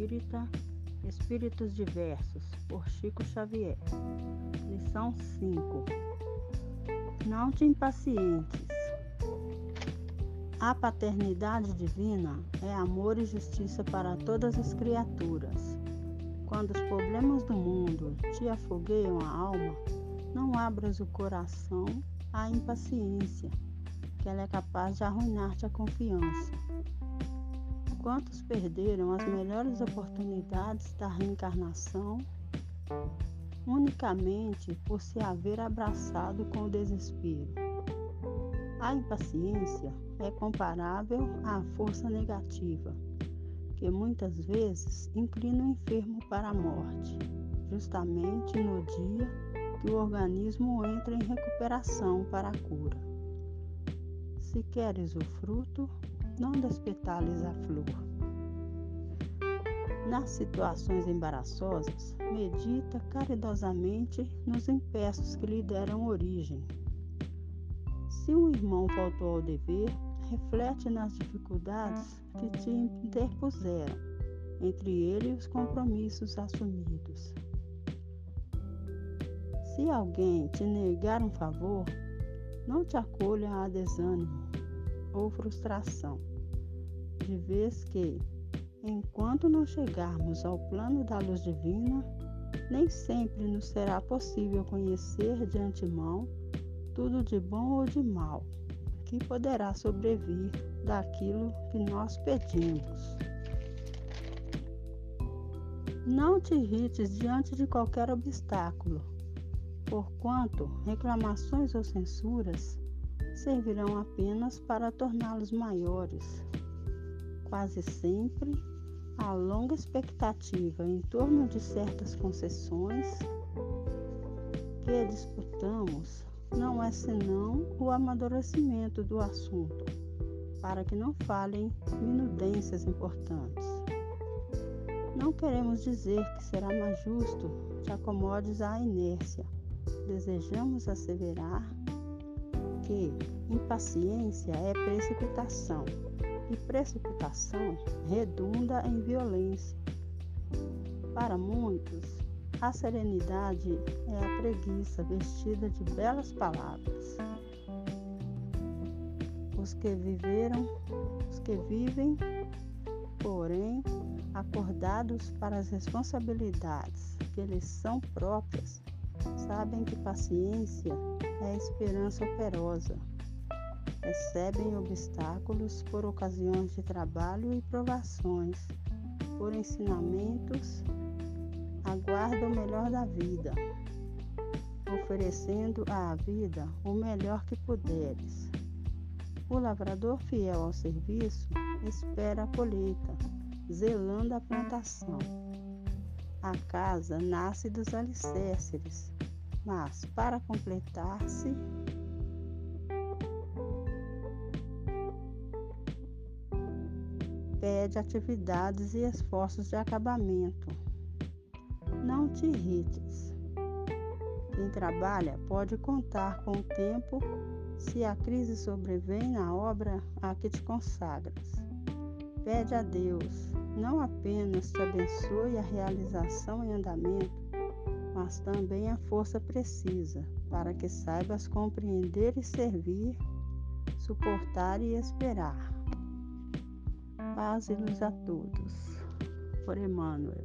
Espírita Espíritos Diversos, por Chico Xavier. Lição 5 Não te impacientes. A paternidade divina é amor e justiça para todas as criaturas. Quando os problemas do mundo te afogueiam a alma, não abras o coração à impaciência, que ela é capaz de arruinar-te a confiança. Quantos perderam as melhores oportunidades da reencarnação unicamente por se haver abraçado com o desespero? A impaciência é comparável à força negativa, que muitas vezes inclina o enfermo para a morte, justamente no dia que o organismo entra em recuperação para a cura. Se queres o fruto, não despetales a flor. Nas situações embaraçosas, medita caridosamente nos empeços que lhe deram origem. Se um irmão faltou ao dever, reflete nas dificuldades que te interpuseram, entre ele e os compromissos assumidos. Se alguém te negar um favor, não te acolha a desânimo ou frustração de vez que, enquanto não chegarmos ao plano da luz divina, nem sempre nos será possível conhecer de antemão tudo de bom ou de mal que poderá sobrevir daquilo que nós pedimos. Não te irrites diante de qualquer obstáculo, porquanto reclamações ou censuras servirão apenas para torná-los maiores quase sempre, a longa expectativa em torno de certas concessões que disputamos não é senão o amadurecimento do assunto, para que não falem minudências importantes. Não queremos dizer que será mais justo te acomodes à inércia. Desejamos asseverar que impaciência é precipitação e precipitação redunda em violência. Para muitos, a serenidade é a preguiça vestida de belas palavras. Os que viveram, os que vivem, porém, acordados para as responsabilidades que lhes são próprias, sabem que paciência é esperança operosa recebem obstáculos por ocasiões de trabalho e provações, por ensinamentos, aguardam o melhor da vida, oferecendo à vida o melhor que puderes. O lavrador fiel ao serviço espera a colheita, zelando a plantação. A casa nasce dos alicerces, mas para completar-se pede atividades e esforços de acabamento. Não te irrites. Quem trabalha pode contar com o tempo se a crise sobrevém na obra a que te consagras. Pede a Deus não apenas te abençoe a realização em andamento, mas também a força precisa para que saibas compreender e servir, suportar e esperar. Paz e luz a todos. Por Emmanuel.